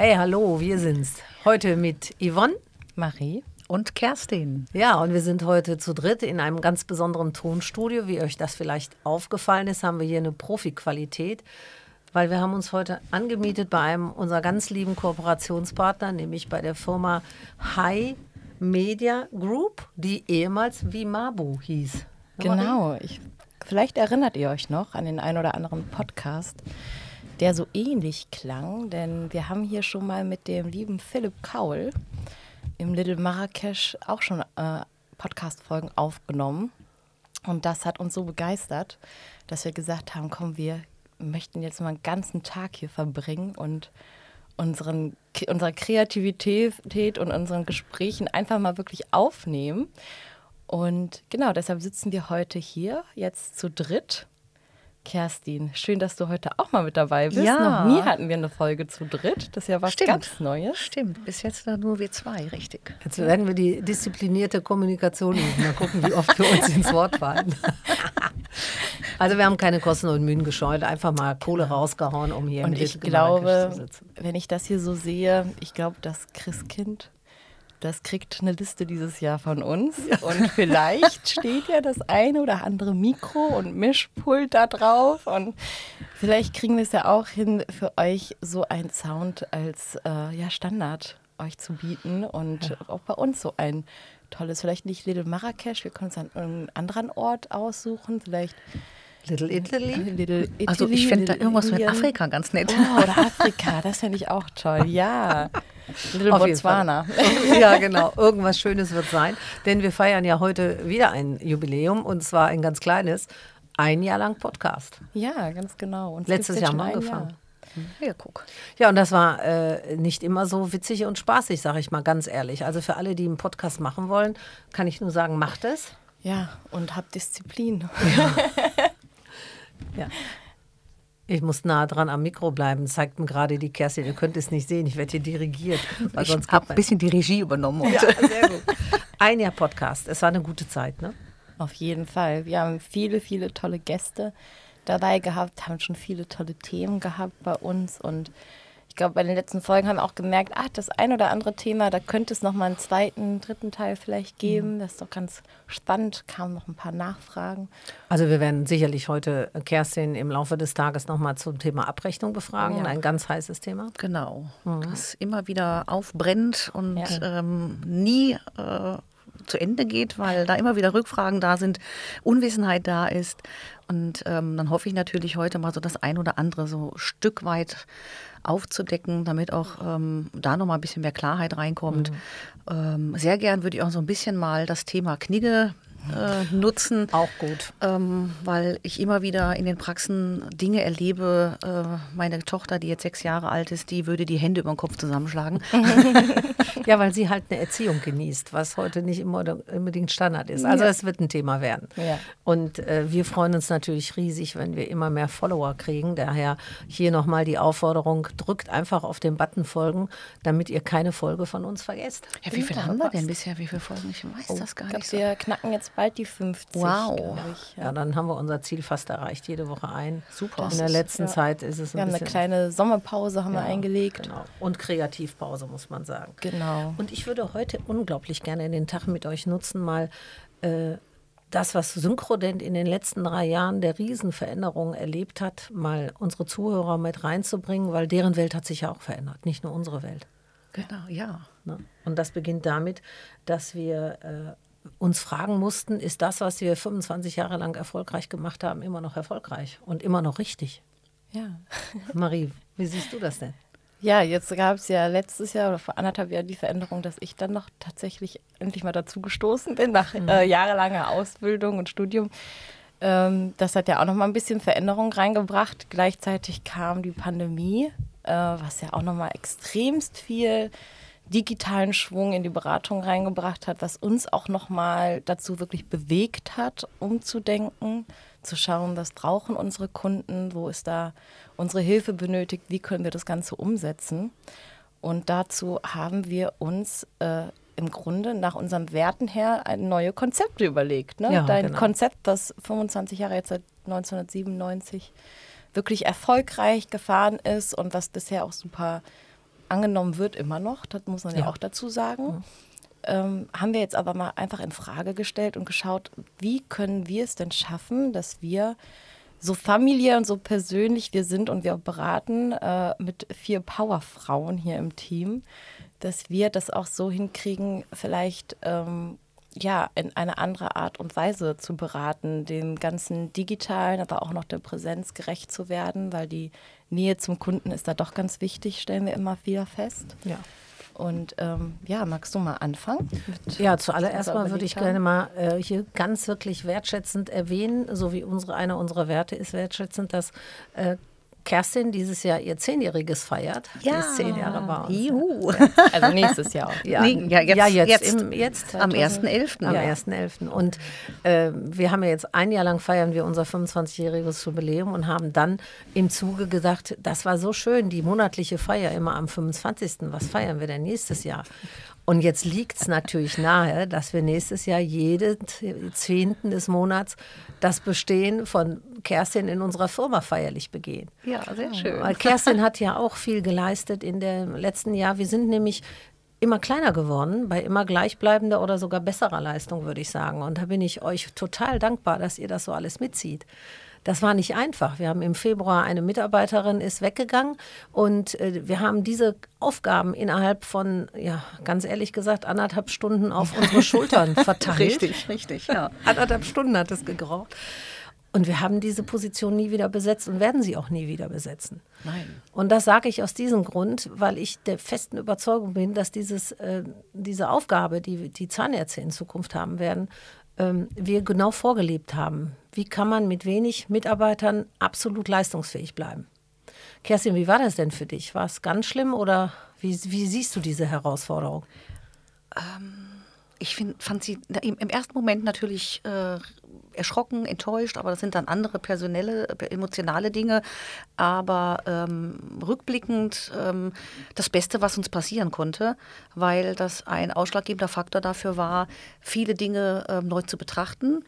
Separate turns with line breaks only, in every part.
Hey, hallo, wir sind's. Heute mit Yvonne,
Marie und Kerstin.
Ja, und wir sind heute zu dritt in einem ganz besonderen Tonstudio. Wie euch das vielleicht aufgefallen ist, haben wir hier eine Profi-Qualität, weil wir haben uns heute angemietet bei einem unserer ganz lieben Kooperationspartner, nämlich bei der Firma High Media Group, die ehemals Vimabu hieß.
Genau, ich, vielleicht erinnert ihr euch noch an den einen oder anderen Podcast der so ähnlich klang, denn wir haben hier schon mal mit dem lieben Philipp Kaul im Little Marrakesch auch schon äh, Podcast-Folgen aufgenommen. Und das hat uns so begeistert, dass wir gesagt haben, komm, wir möchten jetzt mal einen ganzen Tag hier verbringen und unseren, unserer Kreativität und unseren Gesprächen einfach mal wirklich aufnehmen. Und genau, deshalb sitzen wir heute hier, jetzt zu dritt Kerstin, schön, dass du heute auch mal mit dabei bist. Ja. Noch nie hatten wir eine Folge zu dritt. Das ist ja was Stimmt. ganz Neues.
Stimmt, bis jetzt nur wir zwei, richtig.
Jetzt werden wir die disziplinierte Kommunikation üben. Mal gucken, wie oft wir uns ins Wort fallen. Also wir haben keine Kosten und Mühen gescheut, einfach mal Kohle rausgehauen, um hier
und im ich glaube, wenn ich das hier so sehe, ich glaube, das Christkind das kriegt eine Liste dieses Jahr von uns. Ja. Und vielleicht steht ja das eine oder andere Mikro und Mischpult da drauf. Und vielleicht kriegen wir es ja auch hin, für euch so ein Sound als äh, ja, Standard euch zu bieten. Und ja. auch bei uns so ein tolles, vielleicht nicht Little Marrakesch, wir können uns an einem anderen Ort aussuchen. Vielleicht
Little Italy?
Little Italy also ich fände da irgendwas mit Afrika ganz nett.
Oh, oder Afrika, das fände ich auch toll, ja. Little Auf Botswana.
ja, genau. Irgendwas Schönes wird sein. Denn wir feiern ja heute wieder ein Jubiläum und zwar ein ganz kleines. Ein Jahr lang Podcast.
Ja, ganz genau.
Und Letztes Jahr mal angefangen.
Ja, guck.
Ja, und das war äh, nicht immer so witzig und spaßig, sage ich mal ganz ehrlich. Also für alle, die einen Podcast machen wollen, kann ich nur sagen, macht es.
Ja, und habt Disziplin.
Ja. ja. Ich muss nah dran am Mikro bleiben, zeigt mir gerade die Kerstin. Ihr könnt es nicht sehen, ich werde hier dirigiert.
Weil ich habe ein bisschen die Regie übernommen.
Ja, sehr gut. Ein Jahr Podcast, es war eine gute Zeit, ne?
Auf jeden Fall. Wir haben viele, viele tolle Gäste dabei gehabt, haben schon viele tolle Themen gehabt bei uns und glaube, bei den letzten Folgen haben wir auch gemerkt, ach, das ein oder andere Thema, da könnte es noch mal einen zweiten, dritten Teil vielleicht geben. Mhm. Das ist doch ganz spannend. Kamen noch ein paar Nachfragen.
Also wir werden sicherlich heute Kerstin im Laufe des Tages noch mal zum Thema Abrechnung befragen. Ja. Ein ganz heißes Thema.
Genau. Mhm. Das immer wieder aufbrennt und ja. ähm, nie äh, zu Ende geht, weil da immer wieder Rückfragen da sind, Unwissenheit da ist. Und ähm, dann hoffe ich natürlich heute mal so das ein oder andere so Stück weit aufzudecken, damit auch ähm, da nochmal ein bisschen mehr Klarheit reinkommt. Mhm. Ähm, sehr gern würde ich auch so ein bisschen mal das Thema Knigge äh, nutzen.
Auch gut.
Ähm, weil ich immer wieder in den Praxen Dinge erlebe. Äh, meine Tochter, die jetzt sechs Jahre alt ist, die würde die Hände über den Kopf zusammenschlagen.
ja, weil sie halt eine Erziehung genießt, was heute nicht immer unbedingt Standard ist. Also es wird ein Thema werden. Ja. Und äh, wir freuen uns natürlich riesig, wenn wir immer mehr Follower kriegen. Daher hier nochmal die Aufforderung, drückt einfach auf den Button folgen, damit ihr keine Folge von uns vergesst.
Ja, wie viele haben wir denn bisher? Wie viele Folgen? Ich weiß oh, das gar nicht.
So. Wir knacken jetzt bald die 50.
Wow. Ich, ja. ja. dann haben wir unser Ziel fast erreicht, jede Woche ein. Super. In der letzten ja. Zeit ist es ein
Wir haben eine kleine Sommerpause haben ja, wir eingelegt.
Genau. Und Kreativpause, muss man sagen.
Genau.
Und ich würde heute unglaublich gerne den Tag mit euch nutzen, mal äh, das, was Synchrodent in den letzten drei Jahren der Riesenveränderungen erlebt hat, mal unsere Zuhörer mit reinzubringen, weil deren Welt hat sich ja auch verändert, nicht nur unsere Welt.
Genau, ja.
Ne? Und das beginnt damit, dass wir äh, uns fragen mussten, ist das, was wir 25 Jahre lang erfolgreich gemacht haben, immer noch erfolgreich und immer noch richtig?
Ja.
Marie, wie siehst du das denn?
Ja, jetzt gab es ja letztes Jahr oder vor anderthalb Jahren die Veränderung, dass ich dann noch tatsächlich endlich mal dazu gestoßen bin, nach mhm. äh, jahrelanger Ausbildung und Studium. Ähm, das hat ja auch noch mal ein bisschen Veränderung reingebracht. Gleichzeitig kam die Pandemie, äh, was ja auch noch mal extremst viel digitalen Schwung in die Beratung reingebracht hat, was uns auch nochmal dazu wirklich bewegt hat, umzudenken, zu schauen, was brauchen unsere Kunden, wo ist da unsere Hilfe benötigt, wie können wir das Ganze umsetzen. Und dazu haben wir uns äh, im Grunde nach unseren Werten her ein neue Konzepte überlegt. Ne? Ja, Dein genau. Konzept, das 25 Jahre jetzt seit 1997 wirklich erfolgreich gefahren ist und was bisher auch super angenommen wird immer noch, das muss man ja, ja auch dazu sagen. Mhm. Ähm, haben wir jetzt aber mal einfach in Frage gestellt und geschaut, wie können wir es denn schaffen, dass wir so familiär und so persönlich wir sind und wir beraten äh, mit vier Powerfrauen hier im Team, dass wir das auch so hinkriegen, vielleicht ähm, ja, in eine andere Art und Weise zu beraten, dem ganzen digitalen, aber auch noch der Präsenz gerecht zu werden, weil die Nähe zum Kunden ist da doch ganz wichtig, stellen wir immer wieder fest.
Ja.
Und ähm, ja, magst du mal anfangen?
ja, zuallererst mal würde ich gerne mal äh, hier ganz wirklich wertschätzend erwähnen, so wie unsere einer unserer Werte ist wertschätzend, dass äh, Kerstin dieses Jahr ihr Zehnjähriges feiert.
Ja.
Die ist zehn Jahre bei uns.
Juhu. Also nächstes Jahr auch.
Ja, nee, ja, jetzt, ja, jetzt, jetzt, im, jetzt
am 1.11.
Am ja. 1.11. Und äh, wir haben ja jetzt ein Jahr lang feiern wir unser 25-jähriges Jubiläum und haben dann im Zuge gesagt, das war so schön, die monatliche Feier immer am 25. Was feiern wir denn nächstes Jahr? Und jetzt liegt es natürlich nahe, dass wir nächstes Jahr jeden Zehnten des Monats das Bestehen von Kerstin in unserer Firma feierlich begehen.
Ja, sehr schön.
Weil Kerstin hat ja auch viel geleistet in dem letzten Jahr. Wir sind nämlich immer kleiner geworden, bei immer gleichbleibender oder sogar besserer Leistung, würde ich sagen. Und da bin ich euch total dankbar, dass ihr das so alles mitzieht. Das war nicht einfach. Wir haben im Februar eine Mitarbeiterin ist weggegangen und äh, wir haben diese Aufgaben innerhalb von, ja, ganz ehrlich gesagt, anderthalb Stunden auf unsere Schultern verteilt.
richtig, richtig, ja.
anderthalb Stunden hat es gebraucht. Und wir haben diese Position nie wieder besetzt und werden sie auch nie wieder besetzen.
Nein.
Und das sage ich aus diesem Grund, weil ich der festen Überzeugung bin, dass dieses, äh, diese Aufgabe, die die Zahnärzte in Zukunft haben werden, ähm, wir genau vorgelebt haben. Wie kann man mit wenig Mitarbeitern absolut leistungsfähig bleiben? Kerstin, wie war das denn für dich? War es ganz schlimm oder wie, wie siehst du diese Herausforderung?
Ähm, ich find, fand sie im ersten Moment natürlich äh, erschrocken, enttäuscht, aber das sind dann andere personelle, emotionale Dinge. Aber ähm, rückblickend ähm, das Beste, was uns passieren konnte, weil das ein ausschlaggebender Faktor dafür war, viele Dinge ähm, neu zu betrachten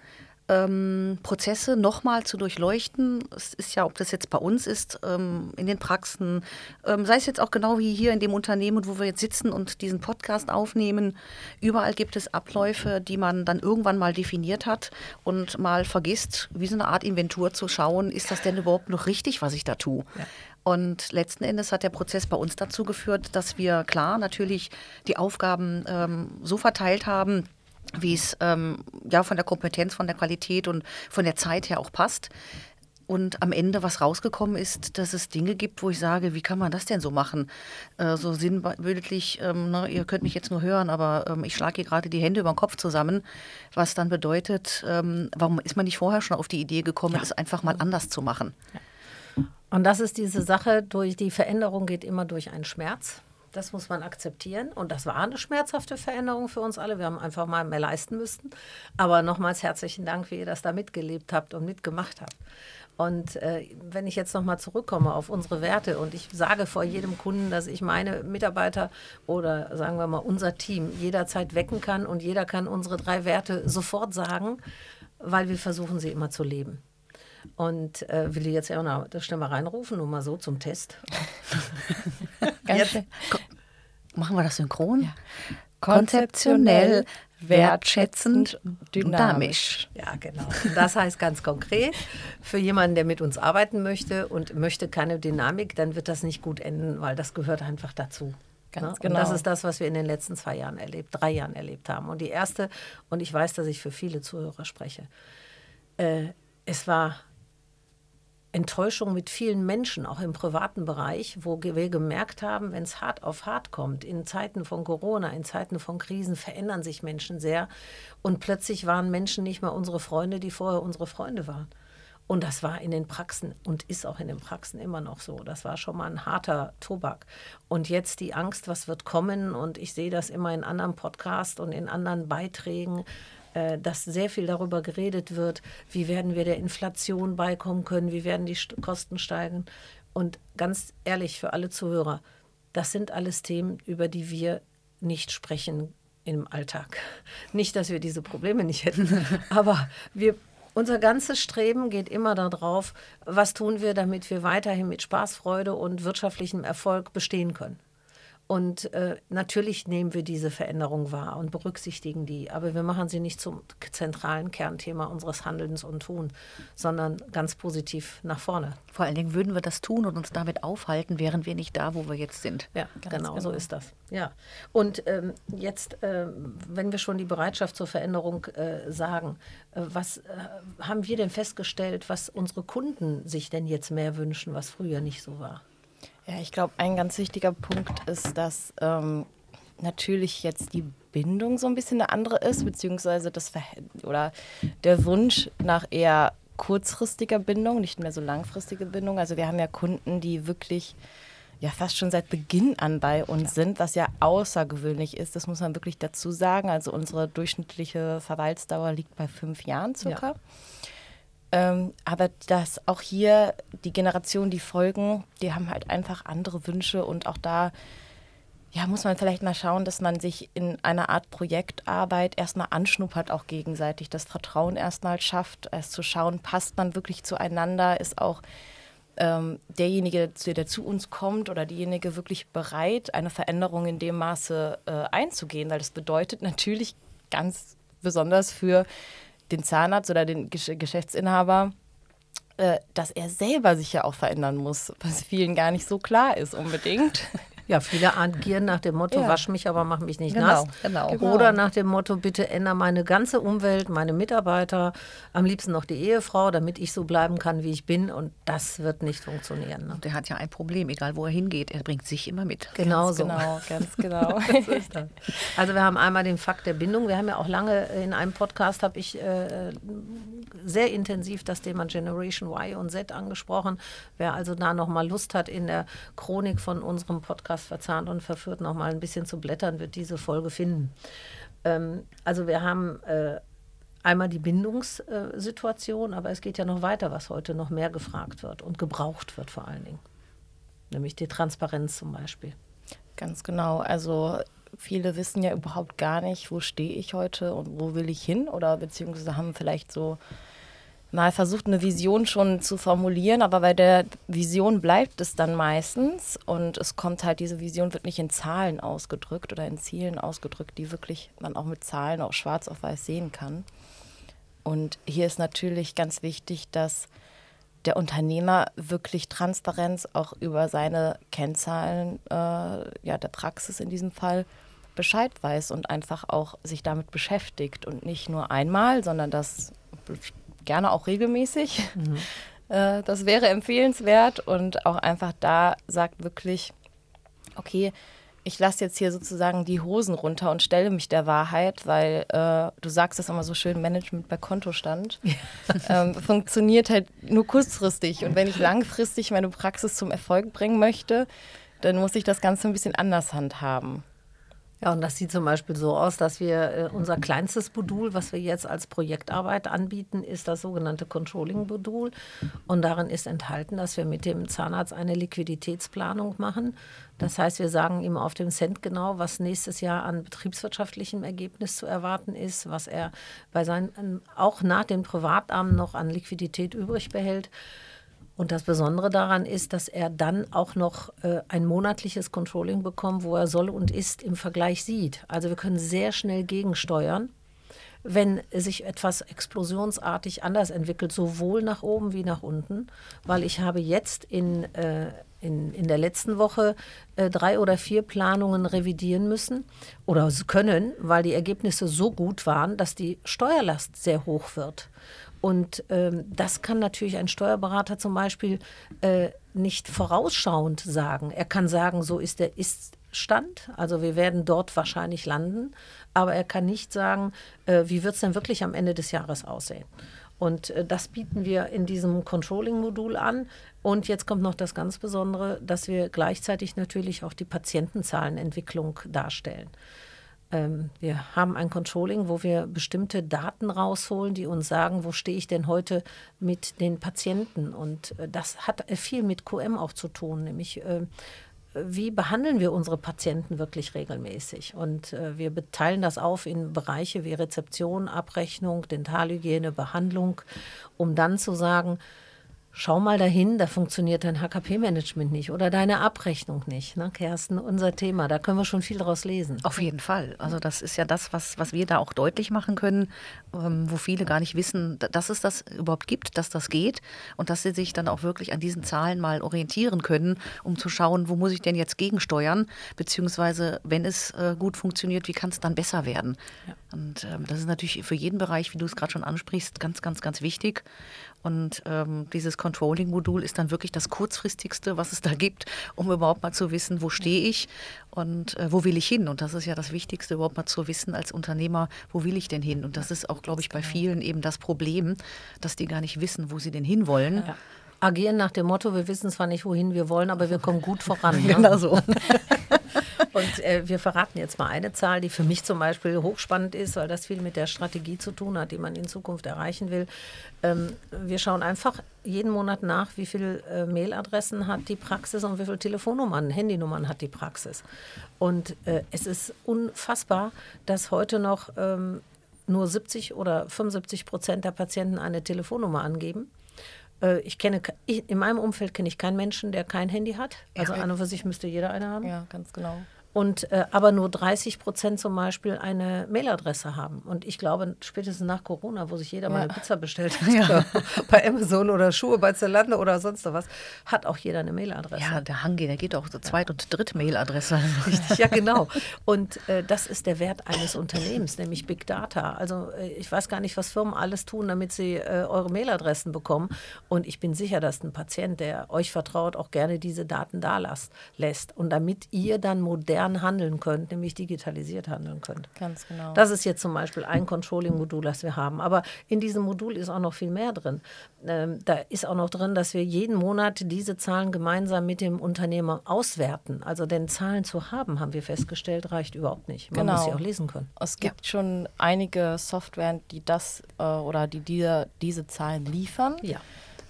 ähm, Prozesse nochmal zu durchleuchten. Es ist ja, ob das jetzt bei uns ist, ähm, in den Praxen, ähm, sei es jetzt auch genau wie hier in dem Unternehmen, wo wir jetzt sitzen und diesen Podcast aufnehmen. Überall gibt es Abläufe, die man dann irgendwann mal definiert hat und mal vergisst, wie so eine Art Inventur zu schauen, ist das denn überhaupt noch richtig, was ich da tue? Ja. Und letzten Endes hat der Prozess bei uns dazu geführt, dass wir klar natürlich die Aufgaben ähm, so verteilt haben, wie es ähm, ja von der Kompetenz, von der Qualität und von der Zeit her auch passt. Und am Ende, was rausgekommen ist, dass es Dinge gibt, wo ich sage, wie kann man das denn so machen? Äh, so sinnbildlich, ähm, ne, ihr könnt mich jetzt nur hören, aber ähm, ich schlage hier gerade die Hände über den Kopf zusammen, was dann bedeutet, ähm, warum ist man nicht vorher schon auf die Idee gekommen, ja. es einfach mal anders zu machen?
Und das ist diese Sache, durch die Veränderung geht immer durch einen Schmerz. Das muss man akzeptieren. Und das war eine schmerzhafte Veränderung für uns alle. Wir haben einfach mal mehr leisten müssen. Aber nochmals herzlichen Dank, wie ihr das da mitgelebt habt und mitgemacht habt. Und äh, wenn ich jetzt nochmal zurückkomme auf unsere Werte und ich sage vor jedem Kunden, dass ich meine Mitarbeiter oder sagen wir mal unser Team jederzeit wecken kann und jeder kann unsere drei Werte sofort sagen, weil wir versuchen sie immer zu leben. Und äh, will die jetzt ja auch noch das schnell reinrufen, nur mal so zum Test.
jetzt, machen wir das synchron? Ja. Konzeptionell, wertschätzend, dynamisch.
Ja, genau. Das heißt ganz konkret, für jemanden, der mit uns arbeiten möchte und möchte keine Dynamik, dann wird das nicht gut enden, weil das gehört einfach dazu. Ganz ne? genau. Und das ist das, was wir in den letzten zwei Jahren erlebt, drei Jahren erlebt haben. Und die erste, und ich weiß, dass ich für viele Zuhörer spreche, äh, es war Enttäuschung mit vielen Menschen, auch im privaten Bereich, wo wir gemerkt haben, wenn es hart auf hart kommt, in Zeiten von Corona, in Zeiten von Krisen verändern sich Menschen sehr. Und plötzlich waren Menschen nicht mehr unsere Freunde, die vorher unsere Freunde waren. Und das war in den Praxen und ist auch in den Praxen immer noch so. Das war schon mal ein harter Tobak. Und jetzt die Angst, was wird kommen. Und ich sehe das immer in anderen Podcasts und in anderen Beiträgen, äh, dass sehr viel darüber geredet wird, wie werden wir der Inflation beikommen können, wie werden die Kosten steigen. Und ganz ehrlich für alle Zuhörer, das sind alles Themen, über die wir nicht sprechen im Alltag. Nicht, dass wir diese Probleme nicht hätten, aber wir, unser ganzes Streben geht immer darauf, was tun wir, damit wir weiterhin mit Spaß, Freude und wirtschaftlichem Erfolg bestehen können. Und äh, natürlich nehmen wir diese Veränderung wahr und berücksichtigen die, aber wir machen sie nicht zum zentralen Kernthema unseres Handelns und Tun, sondern ganz positiv nach vorne.
Vor allen Dingen würden wir das tun und uns damit aufhalten, wären wir nicht da, wo wir jetzt sind.
Ja, genau, genau, so ist das. Ja. Und ähm, jetzt, äh, wenn wir schon die Bereitschaft zur Veränderung äh, sagen, äh, was äh, haben wir denn festgestellt, was unsere Kunden sich denn jetzt mehr wünschen, was früher nicht so war?
Ja, ich glaube, ein ganz wichtiger Punkt ist, dass ähm, natürlich jetzt die Bindung so ein bisschen eine andere ist, beziehungsweise das Ver oder der Wunsch nach eher kurzfristiger Bindung, nicht mehr so langfristige Bindung. Also wir haben ja Kunden, die wirklich ja fast schon seit Beginn an bei uns sind, was ja außergewöhnlich ist. Das muss man wirklich dazu sagen. Also unsere durchschnittliche Verweildauer liegt bei fünf Jahren circa. Ja. Ähm, aber dass auch hier die Generationen, die folgen, die haben halt einfach andere Wünsche und auch da ja, muss man vielleicht mal schauen, dass man sich in einer Art Projektarbeit erstmal anschnuppert, auch gegenseitig, das Vertrauen erstmal schafft, erst zu schauen, passt man wirklich zueinander, ist auch ähm, derjenige, der zu uns kommt oder diejenige wirklich bereit, eine Veränderung in dem Maße äh, einzugehen, weil das bedeutet natürlich ganz besonders für den Zahnarzt oder den Geschäftsinhaber, äh, dass er selber sich ja auch verändern muss, was vielen gar nicht so klar ist unbedingt.
Ja, viele agieren nach dem Motto, ja. wasch mich, aber mach mich nicht genau, nass. Genau. Oder nach dem Motto, bitte ändere meine ganze Umwelt, meine Mitarbeiter, am liebsten noch die Ehefrau, damit ich so bleiben kann, wie ich bin. Und das wird nicht funktionieren. Ne?
Der hat ja ein Problem, egal wo er hingeht, er bringt sich immer mit.
Genau
ganz
so.
Genau, ganz genau.
also wir haben einmal den Fakt der Bindung. Wir haben ja auch lange in einem Podcast, habe ich äh, sehr intensiv das Thema Generation Y und Z angesprochen. Wer also da nochmal Lust hat, in der Chronik von unserem Podcast fast verzahnt und verführt, noch mal ein bisschen zu blättern, wird diese Folge finden. Ähm, also wir haben äh, einmal die Bindungssituation, aber es geht ja noch weiter, was heute noch mehr gefragt wird und gebraucht wird vor allen Dingen. Nämlich die Transparenz zum Beispiel.
Ganz genau. Also viele wissen ja überhaupt gar nicht, wo stehe ich heute und wo will ich hin oder beziehungsweise haben vielleicht so mal versucht, eine Vision schon zu formulieren, aber bei der Vision bleibt es dann meistens und es kommt halt, diese Vision wird nicht in Zahlen ausgedrückt oder in Zielen ausgedrückt, die wirklich man auch mit Zahlen auch schwarz auf weiß sehen kann. Und hier ist natürlich ganz wichtig, dass der Unternehmer wirklich Transparenz auch über seine Kennzahlen, äh, ja, der Praxis in diesem Fall, Bescheid weiß und einfach auch sich damit beschäftigt und nicht nur einmal, sondern das gerne auch regelmäßig. Mhm. Äh, das wäre empfehlenswert und auch einfach da sagt wirklich, okay, ich lasse jetzt hier sozusagen die Hosen runter und stelle mich der Wahrheit, weil äh, du sagst das immer so schön, Management bei Kontostand ähm, funktioniert halt nur kurzfristig. Und wenn ich langfristig meine Praxis zum Erfolg bringen möchte, dann muss ich das Ganze ein bisschen anders handhaben.
Ja, und das sieht zum Beispiel so aus, dass wir äh, unser kleinstes Modul, was wir jetzt als Projektarbeit anbieten, ist das sogenannte Controlling-Modul. Und darin ist enthalten, dass wir mit dem Zahnarzt eine Liquiditätsplanung machen. Das heißt, wir sagen ihm auf dem Cent genau, was nächstes Jahr an betriebswirtschaftlichem Ergebnis zu erwarten ist, was er bei seinen, auch nach den Privatarmen noch an Liquidität übrig behält. Und das Besondere daran ist, dass er dann auch noch äh, ein monatliches Controlling bekommt, wo er soll und ist im Vergleich sieht. Also wir können sehr schnell gegensteuern, wenn sich etwas explosionsartig anders entwickelt, sowohl nach oben wie nach unten, weil ich habe jetzt in, äh, in, in der letzten Woche äh, drei oder vier Planungen revidieren müssen oder können, weil die Ergebnisse so gut waren, dass die Steuerlast sehr hoch wird. Und ähm, das kann natürlich ein Steuerberater zum Beispiel äh, nicht vorausschauend sagen. Er kann sagen, so ist der Ist-Stand, also wir werden dort wahrscheinlich landen, aber er kann nicht sagen, äh, wie wird es denn wirklich am Ende des Jahres aussehen. Und äh, das bieten wir in diesem Controlling-Modul an. Und jetzt kommt noch das ganz Besondere, dass wir gleichzeitig natürlich auch die Patientenzahlenentwicklung darstellen. Ähm, wir haben ein Controlling, wo wir bestimmte Daten rausholen, die uns sagen, wo stehe ich denn heute mit den Patienten. Und äh, das hat viel mit QM auch zu tun, nämlich äh, wie behandeln wir unsere Patienten wirklich regelmäßig? Und äh, wir teilen das auf in Bereiche wie Rezeption, Abrechnung, Dentalhygiene, Behandlung, um dann zu sagen, schau mal dahin, da funktioniert dein HKP-Management nicht oder deine Abrechnung nicht. Ne, Kersten, unser Thema, da können wir schon viel daraus lesen.
Auf jeden Fall. Also das ist ja das, was, was wir da auch deutlich machen können, ähm, wo viele gar nicht wissen, dass es das überhaupt gibt, dass das geht und dass sie sich dann auch wirklich an diesen Zahlen mal orientieren können, um zu schauen, wo muss ich denn jetzt gegensteuern, beziehungsweise wenn es äh, gut funktioniert, wie kann es dann besser werden. Ja. Und ähm, das ist natürlich für jeden Bereich, wie du es gerade schon ansprichst, ganz, ganz, ganz wichtig. Und ähm, dieses Controlling-Modul ist dann wirklich das kurzfristigste, was es da gibt, um überhaupt mal zu wissen, wo stehe ich und äh, wo will ich hin. Und das ist ja das Wichtigste, überhaupt mal zu wissen als Unternehmer, wo will ich denn hin. Und das ist auch, glaube ich, bei vielen eben das Problem, dass die gar nicht wissen, wo sie denn hinwollen. Ja.
Agieren nach dem Motto, wir wissen zwar nicht, wohin wir wollen, aber wir kommen gut voran.
Ne? Genau so.
Und äh, wir verraten jetzt mal eine Zahl, die für mich zum Beispiel hochspannend ist, weil das viel mit der Strategie zu tun hat, die man in Zukunft erreichen will. Ähm, wir schauen einfach jeden Monat nach, wie viele äh, Mailadressen hat die Praxis und wie viele Telefonnummern, Handynummern hat die Praxis. Und äh, es ist unfassbar, dass heute noch ähm, nur 70 oder 75 Prozent der Patienten eine Telefonnummer angeben. Äh, ich kenne, in meinem Umfeld kenne ich keinen Menschen, der kein Handy hat. Also ja, an und für sich müsste jeder eine haben.
Ja, ganz genau
und äh, aber nur 30 Prozent zum Beispiel eine Mailadresse haben. Und ich glaube, spätestens nach Corona, wo sich jeder ja. mal eine Pizza bestellt hat, ja. bei Amazon oder Schuhe bei Zalando oder sonst was, hat auch jeder eine Mailadresse.
Ja, der Hangi, der geht auch zur Zweit- und Dritt-Mailadresse.
Richtig, ja genau. Und äh, das ist der Wert eines Unternehmens, nämlich Big Data. Also äh, ich weiß gar nicht, was Firmen alles tun, damit sie äh, eure Mailadressen bekommen. Und ich bin sicher, dass ein Patient, der euch vertraut, auch gerne diese Daten da lässt. Und damit ihr dann modern modern handeln könnt, nämlich digitalisiert handeln könnt.
Ganz genau.
Das ist jetzt zum Beispiel ein Controlling-Modul, das wir haben. Aber in diesem Modul ist auch noch viel mehr drin. Ähm, da ist auch noch drin, dass wir jeden Monat diese Zahlen gemeinsam mit dem Unternehmer auswerten. Also denn Zahlen zu haben, haben wir festgestellt, reicht überhaupt nicht. Man genau. muss sie auch lesen können.
Es gibt ja. schon einige Software, die das äh, oder die diese, diese Zahlen liefern.
Ja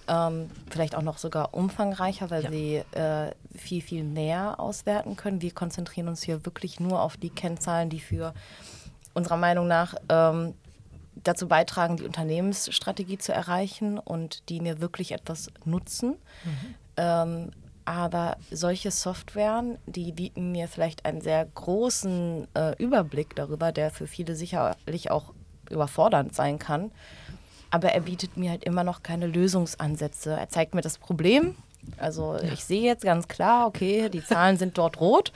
ähm, vielleicht auch noch sogar umfangreicher, weil ja. sie äh, viel, viel mehr auswerten können. Wir konzentrieren uns hier wirklich nur auf die Kennzahlen, die für unserer Meinung nach ähm, dazu beitragen, die Unternehmensstrategie zu erreichen und die mir wirklich etwas nutzen. Mhm. Ähm, aber solche Softwaren, die bieten mir vielleicht einen sehr großen äh, Überblick darüber, der für viele sicherlich auch überfordernd sein kann aber er bietet mir halt immer noch keine Lösungsansätze. Er zeigt mir das Problem. Also ja. ich sehe jetzt ganz klar, okay, die Zahlen sind dort rot,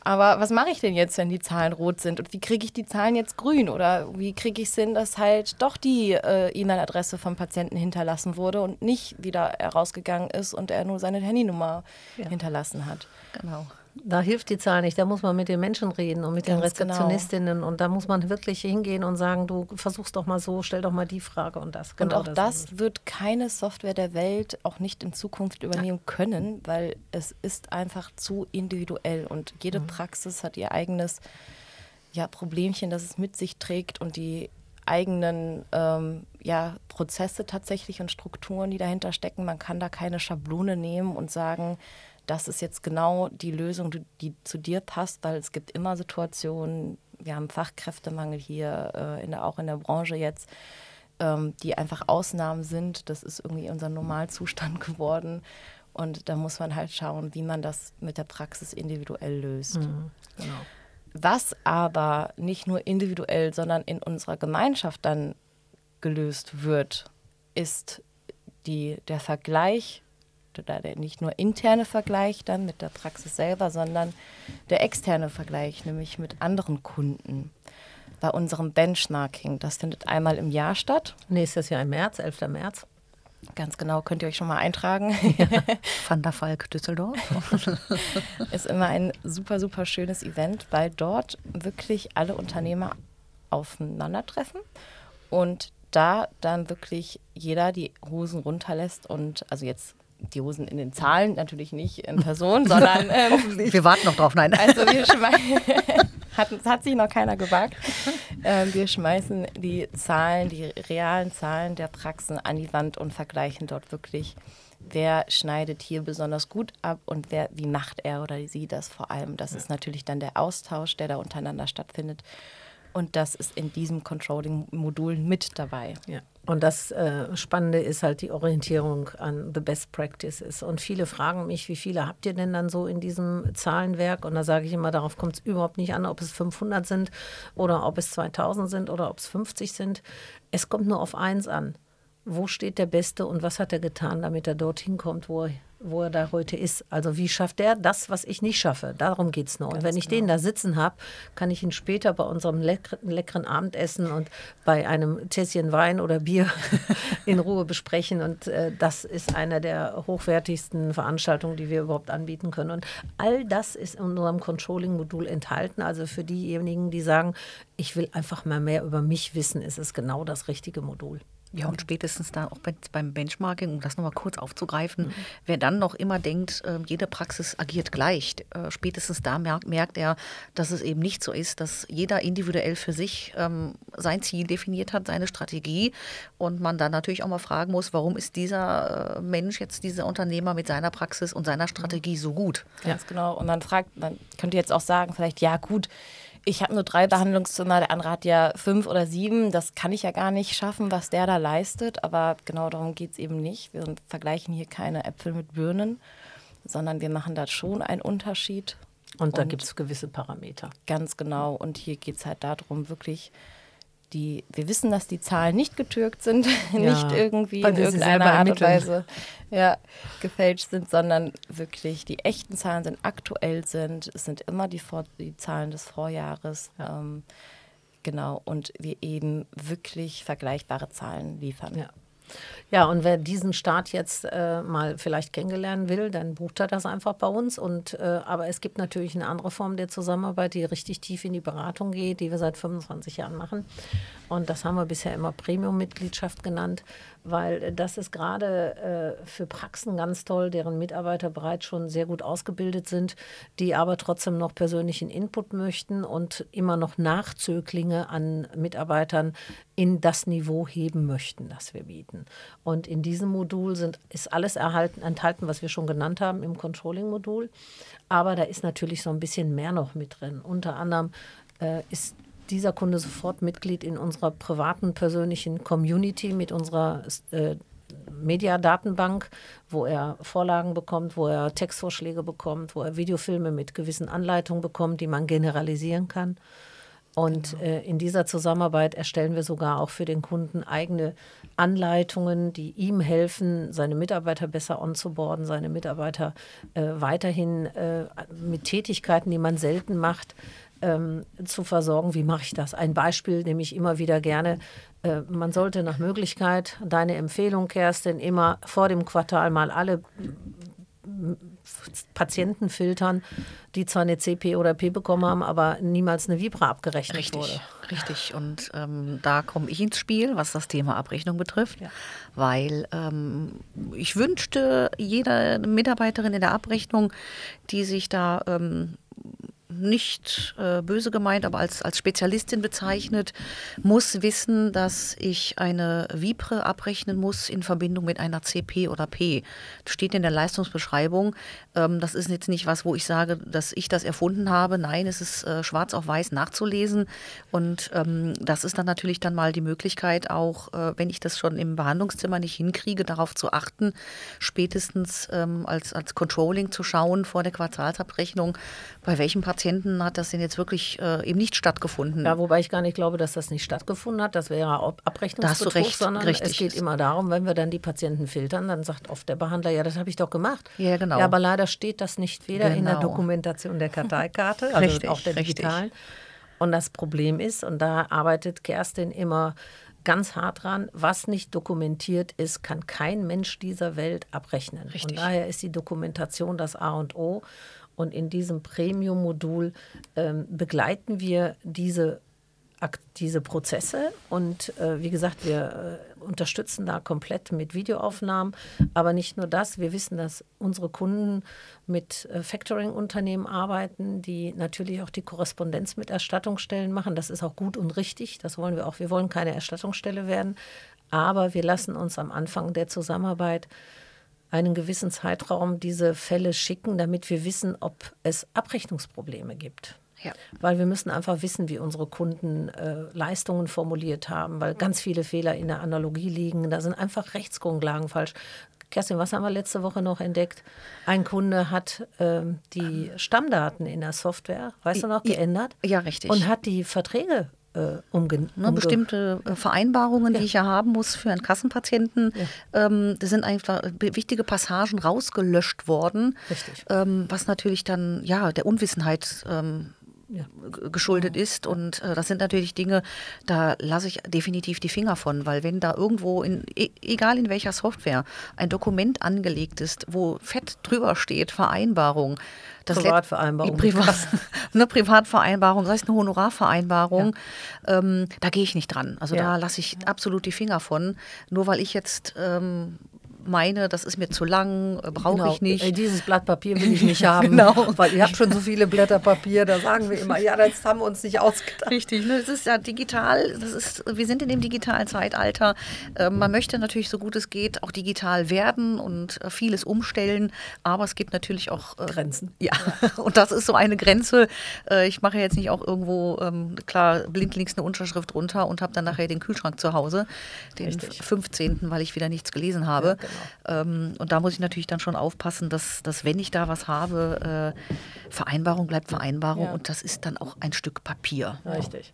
aber was mache ich denn jetzt, wenn die Zahlen rot sind? Und wie kriege ich die Zahlen jetzt grün? Oder wie kriege ich es hin, dass halt doch die äh, E-Mail-Adresse vom Patienten hinterlassen wurde und nicht wieder herausgegangen ist und er nur seine Handynummer ja. hinterlassen hat?
Genau. Da hilft die Zahl nicht. Da muss man mit den Menschen reden und mit Ganz den genau. Rezeptionistinnen. Genau. Und da muss man wirklich hingehen und sagen, du versuchst doch mal so, stell doch mal die Frage und das.
Genau und auch das, das wird keine Software der Welt auch nicht in Zukunft übernehmen können, weil es ist einfach zu individuell und jede mhm. Praxis hat ihr eigenes ja, Problemchen, das es mit sich trägt und die eigenen ähm, ja, Prozesse tatsächlich und Strukturen, die dahinter stecken. Man kann da keine Schablone nehmen und sagen, das ist jetzt genau die Lösung, die zu dir passt, weil es gibt immer Situationen, wir haben Fachkräftemangel hier, äh, in der, auch in der Branche jetzt, ähm, die einfach Ausnahmen sind. Das ist irgendwie unser Normalzustand geworden. Und da muss man halt schauen, wie man das mit der Praxis individuell löst. Mhm, genau. Was aber nicht nur individuell, sondern in unserer Gemeinschaft dann gelöst wird, ist die, der Vergleich oder der nicht nur interne Vergleich dann mit der Praxis selber, sondern der externe Vergleich, nämlich mit anderen Kunden. Bei unserem Benchmarking, das findet einmal im Jahr statt.
Nächstes Jahr im März, 11. März.
Ganz genau, könnt ihr euch schon mal eintragen.
Ja. Van der Falk Düsseldorf.
ist immer ein super, super schönes Event, weil dort wirklich alle Unternehmer aufeinandertreffen und da dann wirklich jeder die Hosen runterlässt und also jetzt die Hosen in den Zahlen, natürlich nicht in Person, sondern.
Ähm, wir warten noch drauf, nein.
Also wir hat, hat sich noch keiner gewagt. Ähm, wir schmeißen die Zahlen, die realen Zahlen der Praxen an die Wand und vergleichen dort wirklich, wer schneidet hier besonders gut ab und wer, wie macht er oder sie das vor allem. Das ist natürlich dann der Austausch, der da untereinander stattfindet. Und das ist in diesem Controlling-Modul mit dabei.
Ja. Und das äh, Spannende ist halt die Orientierung an the best practices. Und viele fragen mich, wie viele habt ihr denn dann so in diesem Zahlenwerk? Und da sage ich immer, darauf kommt es überhaupt nicht an, ob es 500 sind oder ob es 2000 sind oder ob es 50 sind. Es kommt nur auf eins an. Wo steht der Beste und was hat er getan, damit er dorthin kommt, wo er wo er da heute ist. Also wie schafft er das, was ich nicht schaffe? Darum geht es nur. Ganz und wenn ich genau. den da sitzen habe, kann ich ihn später bei unserem leckeren, leckeren Abendessen und bei einem Tässchen Wein oder Bier in Ruhe besprechen. Und äh, das ist eine der hochwertigsten Veranstaltungen, die wir überhaupt anbieten können. Und all das ist in unserem Controlling-Modul enthalten. Also für diejenigen, die sagen, ich will einfach mal mehr über mich wissen, ist es genau das richtige Modul.
Ja, und spätestens da auch beim Benchmarking, um das nochmal kurz aufzugreifen, mhm. wer dann noch immer denkt, ähm, jede Praxis agiert gleich, äh, spätestens da merkt, merkt er, dass es eben nicht so ist, dass jeder individuell für sich ähm, sein Ziel definiert hat, seine Strategie und man dann natürlich auch mal fragen muss, warum ist dieser äh, Mensch jetzt, dieser Unternehmer mit seiner Praxis und seiner Strategie so gut?
Ganz genau. Und dann fragt, dann könnt ihr jetzt auch sagen, vielleicht, ja gut, ich habe nur drei Behandlungszimmer, der andere hat ja fünf oder sieben. Das kann ich ja gar nicht schaffen, was der da leistet. Aber genau darum geht es eben nicht. Wir vergleichen hier keine Äpfel mit Birnen, sondern wir machen da schon einen Unterschied.
Und da gibt es gewisse Parameter.
Ganz genau. Und hier geht es halt darum, wirklich die, wir wissen, dass die Zahlen nicht getürkt sind, ja, nicht irgendwie in irgendeiner Art und Weise ja, gefälscht sind, sondern wirklich die echten Zahlen sind aktuell sind. Es sind immer die, Vor die Zahlen des Vorjahres. Ja. Ähm, genau, und wir eben wirklich vergleichbare Zahlen liefern.
Ja. Ja, und wer diesen Start jetzt äh, mal vielleicht kennenlernen will, dann bucht er das einfach bei uns. Und, äh, aber es gibt natürlich eine andere Form der Zusammenarbeit, die richtig tief in die Beratung geht, die wir seit 25 Jahren machen. Und das haben wir bisher immer Premium-Mitgliedschaft genannt, weil das ist gerade äh, für Praxen ganz toll, deren Mitarbeiter bereits schon sehr gut ausgebildet sind, die aber trotzdem noch persönlichen Input möchten und immer noch Nachzöglinge an Mitarbeitern in das Niveau heben möchten, das wir bieten. Und in diesem Modul sind, ist alles erhalten, enthalten, was wir schon genannt haben im Controlling-Modul. Aber da ist natürlich so ein bisschen mehr noch mit drin. Unter anderem äh, ist dieser Kunde sofort Mitglied in unserer privaten, persönlichen Community mit unserer äh, Mediadatenbank, wo er Vorlagen bekommt, wo er Textvorschläge bekommt, wo er Videofilme mit gewissen Anleitungen bekommt, die man generalisieren kann. Und genau. äh, in dieser Zusammenarbeit erstellen wir sogar auch für den Kunden eigene Anleitungen, die ihm helfen, seine Mitarbeiter besser onzuboarden, seine Mitarbeiter äh, weiterhin äh, mit Tätigkeiten, die man selten macht, ähm, zu versorgen. Wie mache ich das? Ein Beispiel nehme ich immer wieder gerne. Äh, man sollte nach Möglichkeit, deine Empfehlung, Kerstin, immer vor dem Quartal mal alle Patienten filtern, die zwar eine CP oder P bekommen haben, aber niemals eine Vibra abgerechnet
richtig,
wurde.
Richtig, und ähm, da komme ich ins Spiel, was das Thema Abrechnung betrifft, ja. weil ähm, ich wünschte, jede Mitarbeiterin in der Abrechnung, die sich da ähm, nicht äh, böse gemeint, aber als, als Spezialistin bezeichnet, muss wissen, dass ich eine Vipre abrechnen muss in Verbindung mit einer CP oder P. Das steht in der Leistungsbeschreibung. Ähm, das ist jetzt nicht was, wo ich sage, dass ich das erfunden habe. Nein, es ist äh, schwarz auf weiß nachzulesen. Und ähm, das ist dann natürlich dann mal die Möglichkeit, auch äh, wenn ich das schon im Behandlungszimmer nicht hinkriege, darauf zu achten, spätestens ähm, als, als Controlling zu schauen vor der Quartalsabrechnung, bei welchem Patienten hat das denn jetzt wirklich äh, eben nicht stattgefunden.
Ja, wobei ich gar nicht glaube, dass das nicht stattgefunden hat. Das wäre Abrechnungsbetrug, da recht, sondern richtig. es geht immer darum, wenn wir dann die Patienten filtern, dann sagt oft der Behandler, ja, das habe ich doch gemacht.
Ja, genau.
Ja, aber leider steht das nicht weder genau. in der genau. Dokumentation der Karteikarte, also richtig, auch der digitalen. Richtig. Und das Problem ist, und da arbeitet Kerstin immer ganz hart dran, was nicht dokumentiert ist, kann kein Mensch dieser Welt abrechnen. Richtig. Und daher ist die Dokumentation das A und O. Und in diesem Premium-Modul ähm, begleiten wir diese, diese Prozesse. Und äh, wie gesagt, wir äh, unterstützen da komplett mit Videoaufnahmen. Aber nicht nur das, wir wissen, dass unsere Kunden mit äh, Factoring-Unternehmen arbeiten, die natürlich auch die Korrespondenz mit Erstattungsstellen machen. Das ist auch gut und richtig. Das wollen wir auch. Wir wollen keine Erstattungsstelle werden. Aber wir lassen uns am Anfang der Zusammenarbeit einen gewissen Zeitraum diese Fälle schicken, damit wir wissen, ob es Abrechnungsprobleme gibt. Ja. Weil wir müssen einfach wissen, wie unsere Kunden äh, Leistungen formuliert haben, weil ganz viele Fehler in der Analogie liegen. Da sind einfach Rechtsgrundlagen falsch. Kerstin, was haben wir letzte Woche noch entdeckt? Ein Kunde hat ähm, die Stammdaten in der Software, weißt du noch, geändert.
Ja, richtig.
Und hat die Verträge äh, umge
ne, bestimmte äh, Vereinbarungen, ja. die ich ja haben muss für einen Kassenpatienten. Ja. Ähm, das sind einfach wichtige Passagen rausgelöscht worden,
Richtig.
Ähm, was natürlich dann ja der Unwissenheit ähm, ja. geschuldet ist. Und äh, das sind natürlich Dinge, da lasse ich definitiv die Finger von, weil wenn da irgendwo, in, e egal in welcher Software, ein Dokument angelegt ist, wo fett drüber steht, Vereinbarung,
das Privatvereinbarung.
Privat, eine Privatvereinbarung, sei es eine Honorarvereinbarung, ja. ähm, da gehe ich nicht dran. Also ja. da lasse ich absolut die Finger von. Nur weil ich jetzt ähm, meine, das ist mir zu lang, äh, brauche genau. ich nicht. Äh,
dieses Blatt Papier will ich nicht haben, genau. weil ihr habt schon so viele Blätter Papier, da sagen wir immer, ja, das haben wir uns nicht ausgedacht.
Richtig, ne? das ist ja digital, das ist, wir sind in dem digitalen Zeitalter. Äh, man möchte natürlich, so gut es geht, auch digital werden und äh, vieles umstellen, aber es gibt natürlich auch
äh, Grenzen.
Ja, und das ist so eine Grenze. Ich mache jetzt nicht auch irgendwo, ähm, klar, blindlings eine Unterschrift runter und habe dann nachher den Kühlschrank zu Hause, den Richtig. 15., weil ich wieder nichts gelesen habe. Ja, genau. Ähm, und da muss ich natürlich dann schon aufpassen, dass, dass wenn ich da was habe, äh, Vereinbarung bleibt Vereinbarung ja. und das ist dann auch ein Stück Papier.
Richtig.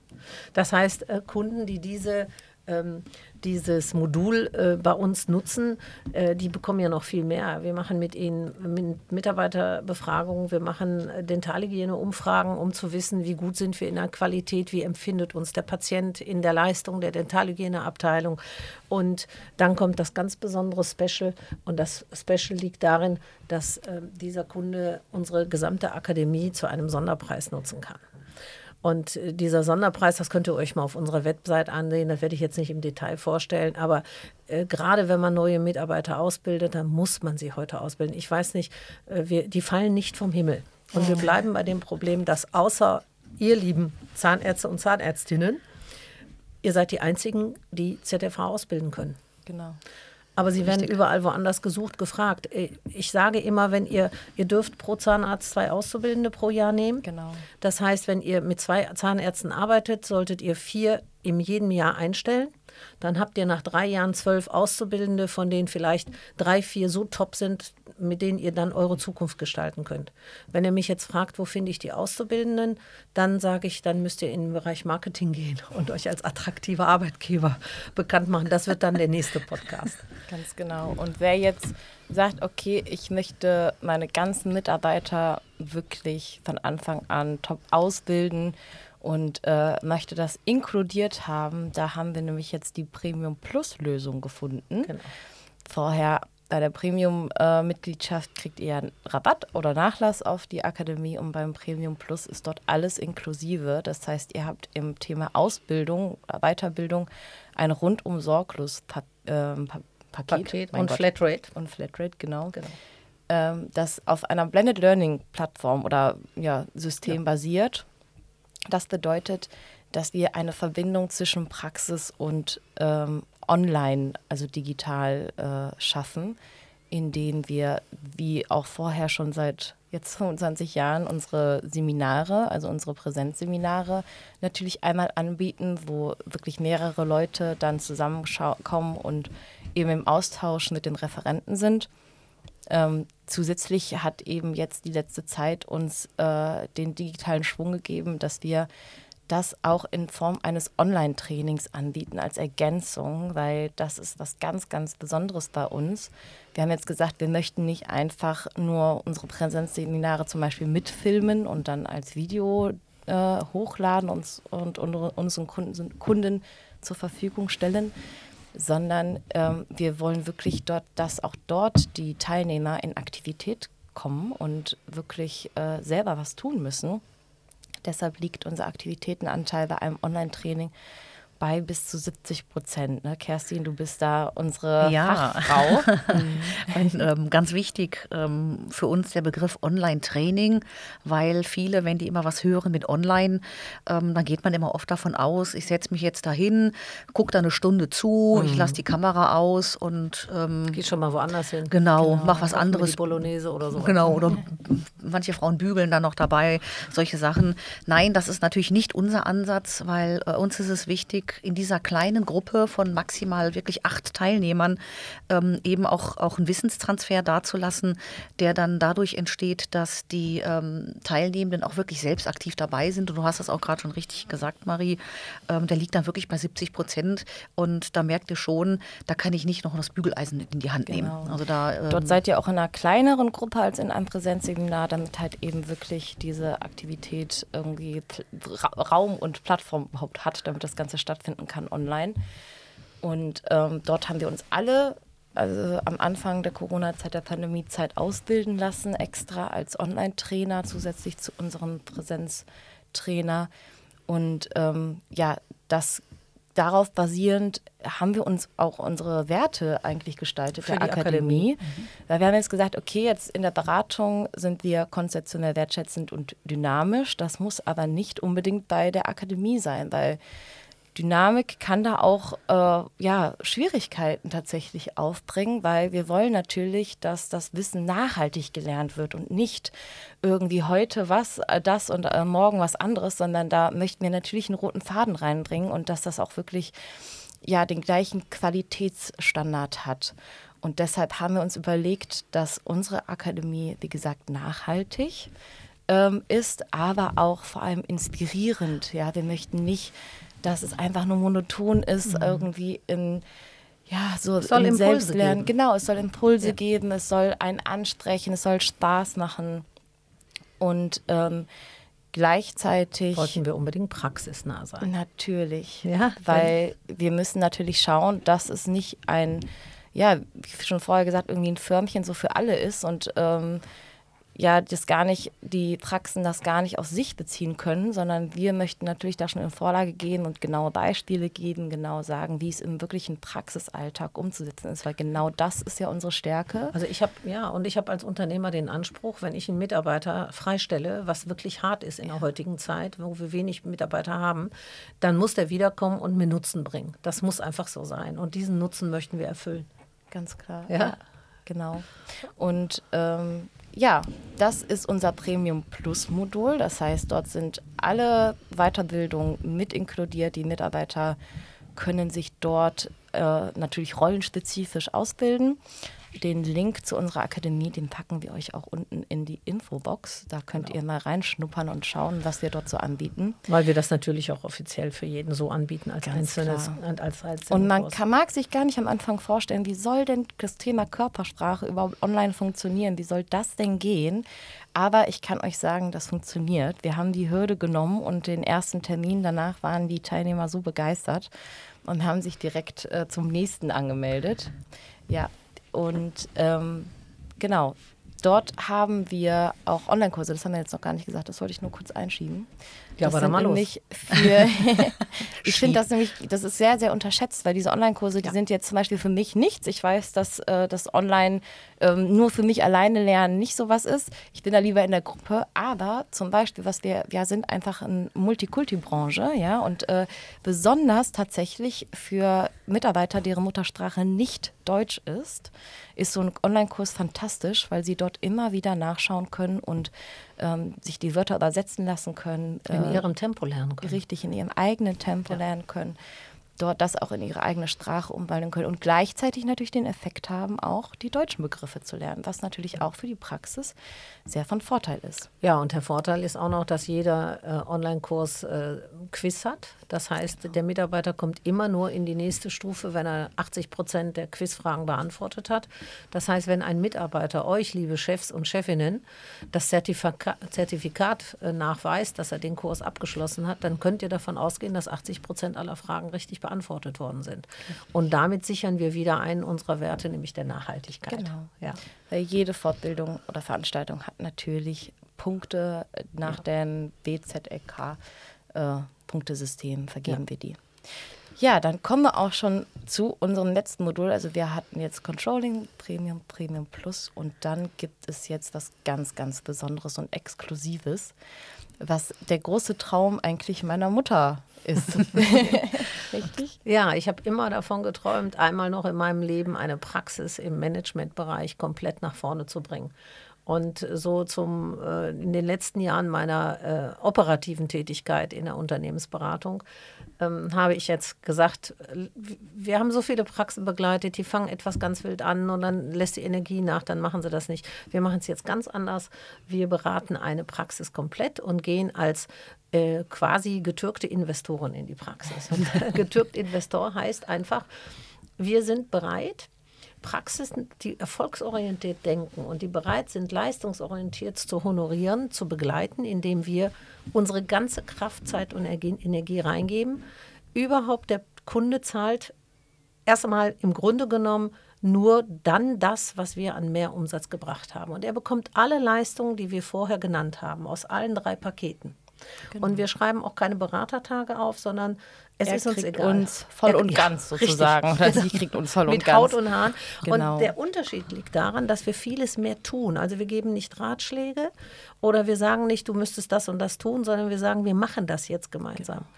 Das heißt, äh, Kunden, die diese ähm, dieses Modul äh, bei uns nutzen, äh, die bekommen ja noch viel mehr. Wir machen mit ihnen mit Mitarbeiterbefragungen, wir machen äh, Dentalhygiene-Umfragen, um zu wissen, wie gut sind wir in der Qualität, wie empfindet uns der Patient in der Leistung der Dentalhygieneabteilung. Und dann kommt das ganz besondere Special. Und das Special liegt darin, dass äh, dieser Kunde unsere gesamte Akademie zu einem Sonderpreis nutzen kann. Und äh, dieser Sonderpreis, das könnt ihr euch mal auf unserer Website ansehen, das werde ich jetzt nicht im Detail vorstellen, aber äh, gerade wenn man neue Mitarbeiter ausbildet, dann muss man sie heute ausbilden. Ich weiß nicht, äh, wir, die fallen nicht vom Himmel. Und wir bleiben bei dem Problem, dass außer ihr lieben Zahnärzte und Zahnärztinnen, ihr seid die Einzigen, die ZFH ausbilden können.
Genau.
Aber sie werden überall woanders gesucht, gefragt. Äh, ich sage immer, wenn ihr, ihr dürft pro Zahnarzt zwei Auszubildende pro Jahr nehmen.
Genau.
Das heißt, wenn ihr mit zwei Zahnärzten arbeitet, solltet ihr vier im jedem Jahr einstellen. Dann habt ihr nach drei Jahren zwölf Auszubildende, von denen vielleicht drei, vier so top sind, mit denen ihr dann eure Zukunft gestalten könnt. Wenn ihr mich jetzt fragt, wo finde ich die Auszubildenden, dann sage ich, dann müsst ihr in den Bereich Marketing gehen und euch als attraktiver Arbeitgeber bekannt machen. Das wird dann der nächste Podcast.
Ganz genau. Und wer jetzt sagt, okay, ich möchte meine ganzen Mitarbeiter wirklich von Anfang an top ausbilden und äh, möchte das inkludiert haben, da haben wir nämlich jetzt die Premium Plus Lösung gefunden. Genau. Vorher bei der Premium-Mitgliedschaft kriegt ihr einen Rabatt oder Nachlass auf die Akademie und beim Premium Plus ist dort alles inklusive. Das heißt, ihr habt im Thema Ausbildung, Weiterbildung ein rundum sorglos pa ähm, pa Paket,
Paket und Gott. Flatrate.
Und Flatrate, genau. genau. Ähm, das auf einer Blended Learning Plattform oder ja, System ja. basiert. Das bedeutet, dass wir eine Verbindung zwischen Praxis und ähm, online, also digital äh, schaffen, in denen wir, wie auch vorher schon seit jetzt 25 Jahren, unsere Seminare, also unsere Präsenzseminare, natürlich einmal anbieten, wo wirklich mehrere Leute dann zusammenkommen und eben im Austausch mit den Referenten sind. Ähm, zusätzlich hat eben jetzt die letzte Zeit uns äh, den digitalen Schwung gegeben, dass wir das auch in Form eines Online-Trainings anbieten als Ergänzung, weil das ist was ganz, ganz Besonderes bei uns. Wir haben jetzt gesagt, wir möchten nicht einfach nur unsere Präsenzseminare zum Beispiel mitfilmen und dann als Video äh, hochladen und, und, und unseren Kunden, Kunden zur Verfügung stellen, sondern ähm, wir wollen wirklich dort, dass auch dort die Teilnehmer in Aktivität kommen und wirklich äh, selber was tun müssen. Deshalb liegt unser Aktivitätenanteil bei einem Online-Training bei bis zu 70 Prozent. Ne? Kerstin, du bist da unsere ja. Fachfrau.
Und, ähm, ganz wichtig ähm, für uns der Begriff Online-Training, weil viele, wenn die immer was hören mit Online, ähm, dann geht man immer oft davon aus, ich setze mich jetzt dahin, gucke da eine Stunde zu, mhm. ich lasse die Kamera aus und
ähm, Geh schon mal woanders hin.
Genau, genau. mach was anderes.
Die Bolognese oder so.
Genau, oder manche Frauen bügeln dann noch dabei, solche Sachen. Nein, das ist natürlich nicht unser Ansatz, weil äh, uns ist es wichtig, in dieser kleinen Gruppe von maximal wirklich acht Teilnehmern ähm, eben auch, auch einen Wissenstransfer dazulassen, der dann dadurch entsteht, dass die ähm, Teilnehmenden auch wirklich selbst aktiv dabei sind. Und du hast das auch gerade schon richtig gesagt, Marie. Ähm, der liegt dann wirklich bei 70 Prozent. Und da merkt ihr schon, da kann ich nicht noch das Bügeleisen in die Hand genau. nehmen.
Also da, ähm, Dort seid ihr auch in einer kleineren Gruppe als in einem Präsenzseminar, damit halt eben wirklich diese Aktivität irgendwie Raum und Plattform überhaupt hat, damit das Ganze stattfinden kann online. Und ähm, dort haben wir uns alle also am Anfang der Corona-Zeit, der Pandemie-Zeit ausbilden lassen, extra als Online-Trainer zusätzlich zu unserem Präsenztrainer. Und ähm, ja, das darauf basierend haben wir uns auch unsere Werte eigentlich gestaltet
Für der Akademie. Akademie.
Mhm. Weil wir haben jetzt gesagt, okay, jetzt in der Beratung sind wir konzeptionell wertschätzend und dynamisch. Das muss aber nicht unbedingt bei der Akademie sein, weil Dynamik kann da auch äh, ja, Schwierigkeiten tatsächlich aufbringen, weil wir wollen natürlich, dass das Wissen nachhaltig gelernt wird und nicht irgendwie heute was, äh, das und äh, morgen was anderes, sondern da möchten wir natürlich einen roten Faden reinbringen und dass das auch wirklich ja, den gleichen Qualitätsstandard hat. Und deshalb haben wir uns überlegt, dass unsere Akademie, wie gesagt, nachhaltig ähm, ist, aber auch vor allem inspirierend. Ja, wir möchten nicht dass es einfach nur monoton ist, mhm. irgendwie in ja, so
soll
im Selbstlernen. Geben. Genau, es soll Impulse ja. geben, es soll einen ansprechen, es soll Spaß machen. Und ähm, gleichzeitig.
Wollten wir unbedingt praxisnah sein.
Natürlich. Ja, weil wir müssen natürlich schauen, dass es nicht ein, ja, wie schon vorher gesagt, irgendwie ein Förmchen so für alle ist und ähm, ja das gar nicht, die Praxen das gar nicht aus sich beziehen können, sondern wir möchten natürlich da schon in Vorlage gehen und genaue Beispiele geben, genau sagen, wie es im wirklichen Praxisalltag umzusetzen ist, weil genau das ist ja unsere Stärke.
Also ich habe, ja, und ich habe als Unternehmer den Anspruch, wenn ich einen Mitarbeiter freistelle, was wirklich hart ist in ja. der heutigen Zeit, wo wir wenig Mitarbeiter haben, dann muss der wiederkommen und mir Nutzen bringen. Das muss einfach so sein. Und diesen Nutzen möchten wir erfüllen.
Ganz klar. Ja. ja genau. Und ähm, ja, das ist unser Premium Plus Modul. Das heißt, dort sind alle Weiterbildungen mit inkludiert. Die Mitarbeiter können sich dort äh, natürlich rollenspezifisch ausbilden. Den Link zu unserer Akademie, den packen wir euch auch unten in die Infobox. Da könnt genau. ihr mal reinschnuppern und schauen, was wir dort so anbieten.
Weil wir das natürlich auch offiziell für jeden so anbieten als einzelnes.
Als, als und man kann, mag sich gar nicht am Anfang vorstellen, wie soll denn das Thema Körpersprache überhaupt online funktionieren? Wie soll das denn gehen? Aber ich kann euch sagen, das funktioniert. Wir haben die Hürde genommen und den ersten Termin danach waren die Teilnehmer so begeistert und haben sich direkt äh, zum nächsten angemeldet. Ja, und ähm, genau, dort haben wir auch Online-Kurse, das haben wir jetzt noch gar nicht gesagt, das wollte ich nur kurz einschieben.
Ja, das aber dann mal los.
Ich finde das nämlich, das ist sehr, sehr unterschätzt, weil diese Online-Kurse, die ja. sind jetzt zum Beispiel für mich nichts. Ich weiß, dass äh, das Online ähm, nur für mich alleine lernen nicht so was ist. Ich bin da lieber in der Gruppe. Aber zum Beispiel, was wir, wir sind einfach eine Multikulti-Branche, ja, und äh, besonders tatsächlich für Mitarbeiter, deren Muttersprache nicht Deutsch ist, ist so ein Online-Kurs fantastisch, weil sie dort immer wieder nachschauen können und ähm, sich die Wörter übersetzen lassen können.
In äh, ihrem Tempo lernen
können. Richtig, in ihrem eigenen Tempo ja. lernen können dort das auch in ihre eigene Sprache umwandeln können und gleichzeitig natürlich den Effekt haben, auch die deutschen Begriffe zu lernen, was natürlich auch für die Praxis sehr von Vorteil ist.
Ja, und der Vorteil ist auch noch, dass jeder äh, Online-Kurs äh, Quiz hat. Das heißt, genau. der Mitarbeiter kommt immer nur in die nächste Stufe, wenn er 80 Prozent der Quizfragen beantwortet hat. Das heißt, wenn ein Mitarbeiter euch, liebe Chefs und Chefinnen, das Zertifika Zertifikat äh, nachweist, dass er den Kurs abgeschlossen hat, dann könnt ihr davon ausgehen, dass 80 Prozent aller Fragen richtig beantwortet beantwortet worden sind. Und damit sichern wir wieder einen unserer Werte, nämlich der Nachhaltigkeit.
Genau. Ja. Weil jede Fortbildung oder Veranstaltung hat natürlich Punkte nach ja. dem BZLK. Äh, vergeben ja. wir die. Ja, dann kommen wir auch schon zu unserem letzten Modul. Also wir hatten jetzt Controlling, Premium, Premium Plus und dann gibt es jetzt was ganz, ganz Besonderes und Exklusives, was der große Traum eigentlich meiner Mutter ist.
Richtig? Ja, ich habe immer davon geträumt, einmal noch in meinem Leben eine Praxis im Managementbereich komplett nach vorne zu bringen. Und so zum, äh, in den letzten Jahren meiner äh, operativen Tätigkeit in der Unternehmensberatung ähm, habe ich jetzt gesagt, wir haben so viele Praxen begleitet, die fangen etwas ganz wild an und dann lässt die Energie nach, dann machen sie das nicht. Wir machen es jetzt ganz anders. Wir beraten eine Praxis komplett und gehen als äh, quasi getürkte Investoren in die Praxis. Und getürkt Investor heißt einfach, wir sind bereit, Praxisen, die erfolgsorientiert denken und die bereit sind, leistungsorientiert zu honorieren, zu begleiten, indem wir unsere ganze Kraft, Zeit und Energie reingeben. Überhaupt der Kunde zahlt erst einmal im Grunde genommen nur dann das, was wir an Mehrumsatz gebracht haben. Und er bekommt alle Leistungen, die wir vorher genannt haben, aus allen drei Paketen. Genau. Und wir schreiben auch keine Beratertage auf, sondern es er ist uns egal.
uns voll und ganz sozusagen.
Richtig. Oder sie kriegt uns voll und ganz. Mit Haut und Haaren. Genau. Und der Unterschied liegt daran, dass wir vieles mehr tun. Also wir geben nicht Ratschläge oder wir sagen nicht, du müsstest das und das tun, sondern wir sagen, wir machen das jetzt gemeinsam. Genau.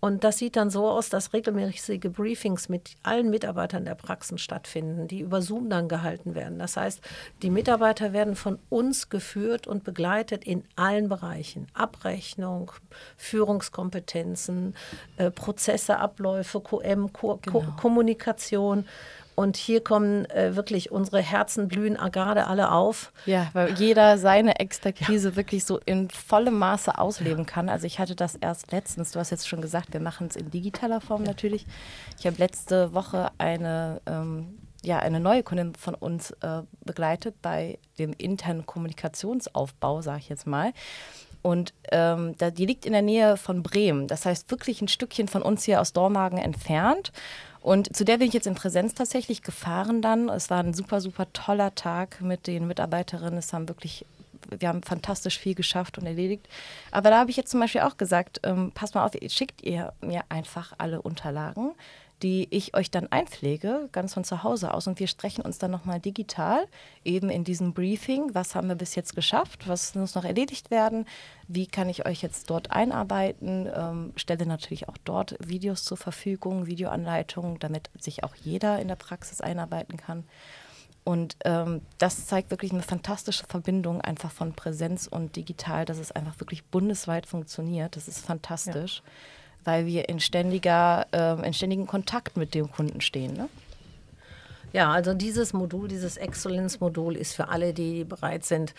Und das sieht dann so aus, dass regelmäßige Briefings mit allen Mitarbeitern der Praxen stattfinden, die über Zoom dann gehalten werden. Das heißt, die Mitarbeiter werden von uns geführt und begleitet in allen Bereichen. Abrechnung, Führungskompetenzen, äh, Prozesse. Prozesse, Abläufe, QM, Ko genau. Kommunikation. Und hier kommen äh, wirklich unsere Herzen blühen gerade alle auf.
Ja, weil jeder seine Expertise ja. wirklich so in vollem Maße ausleben kann. Also ich hatte das erst letztens, du hast jetzt schon gesagt, wir machen es in digitaler Form ja. natürlich. Ich habe letzte Woche eine, ähm, ja, eine neue Kundin von uns äh, begleitet bei dem internen Kommunikationsaufbau, sage ich jetzt mal. Und ähm, da, die liegt in der Nähe von Bremen. Das heißt wirklich ein Stückchen von uns hier aus Dormagen entfernt. Und zu der bin ich jetzt in Präsenz tatsächlich gefahren dann. Es war ein super, super toller Tag mit den Mitarbeiterinnen. Es haben wirklich, wir haben fantastisch viel geschafft und erledigt. Aber da habe ich jetzt zum Beispiel auch gesagt, ähm, passt mal auf, schickt ihr mir einfach alle Unterlagen die ich euch dann einpflege, ganz von zu Hause aus. Und wir sprechen uns dann nochmal digital, eben in diesem Briefing, was haben wir bis jetzt geschafft, was muss noch erledigt werden, wie kann ich euch jetzt dort einarbeiten, ähm, stelle natürlich auch dort Videos zur Verfügung, Videoanleitungen, damit sich auch jeder in der Praxis einarbeiten kann. Und ähm, das zeigt wirklich eine fantastische Verbindung einfach von Präsenz und digital, dass es einfach wirklich bundesweit funktioniert. Das ist fantastisch. Ja weil wir in, ständiger, äh, in ständigem Kontakt mit dem Kunden stehen. Ne?
Ja, also dieses Modul, dieses Excellence-Modul ist für alle, die bereit sind,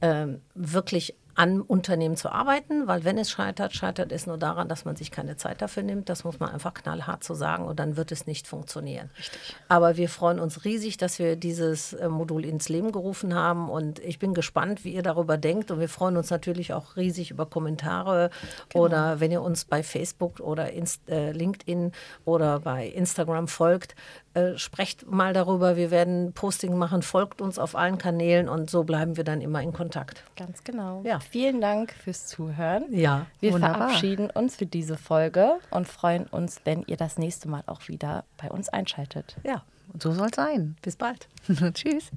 äh, wirklich an Unternehmen zu arbeiten, weil wenn es scheitert, scheitert es nur daran, dass man sich keine Zeit dafür nimmt. Das muss man einfach knallhart so sagen und dann wird es nicht funktionieren. Richtig. Aber wir freuen uns riesig, dass wir dieses äh, Modul ins Leben gerufen haben und ich bin gespannt, wie ihr darüber denkt und wir freuen uns natürlich auch riesig über Kommentare genau. oder wenn ihr uns bei Facebook oder Inst äh, LinkedIn oder bei Instagram folgt, äh, sprecht mal darüber, wir werden Posting machen, folgt uns auf allen Kanälen und so bleiben wir dann immer in Kontakt.
Ganz genau. Ja. Vielen Dank fürs Zuhören.
Ja,
wir wunderbar. verabschieden uns für diese Folge und freuen uns, wenn ihr das nächste Mal auch wieder bei uns einschaltet.
Ja, und so soll es sein.
Bis bald.
Tschüss.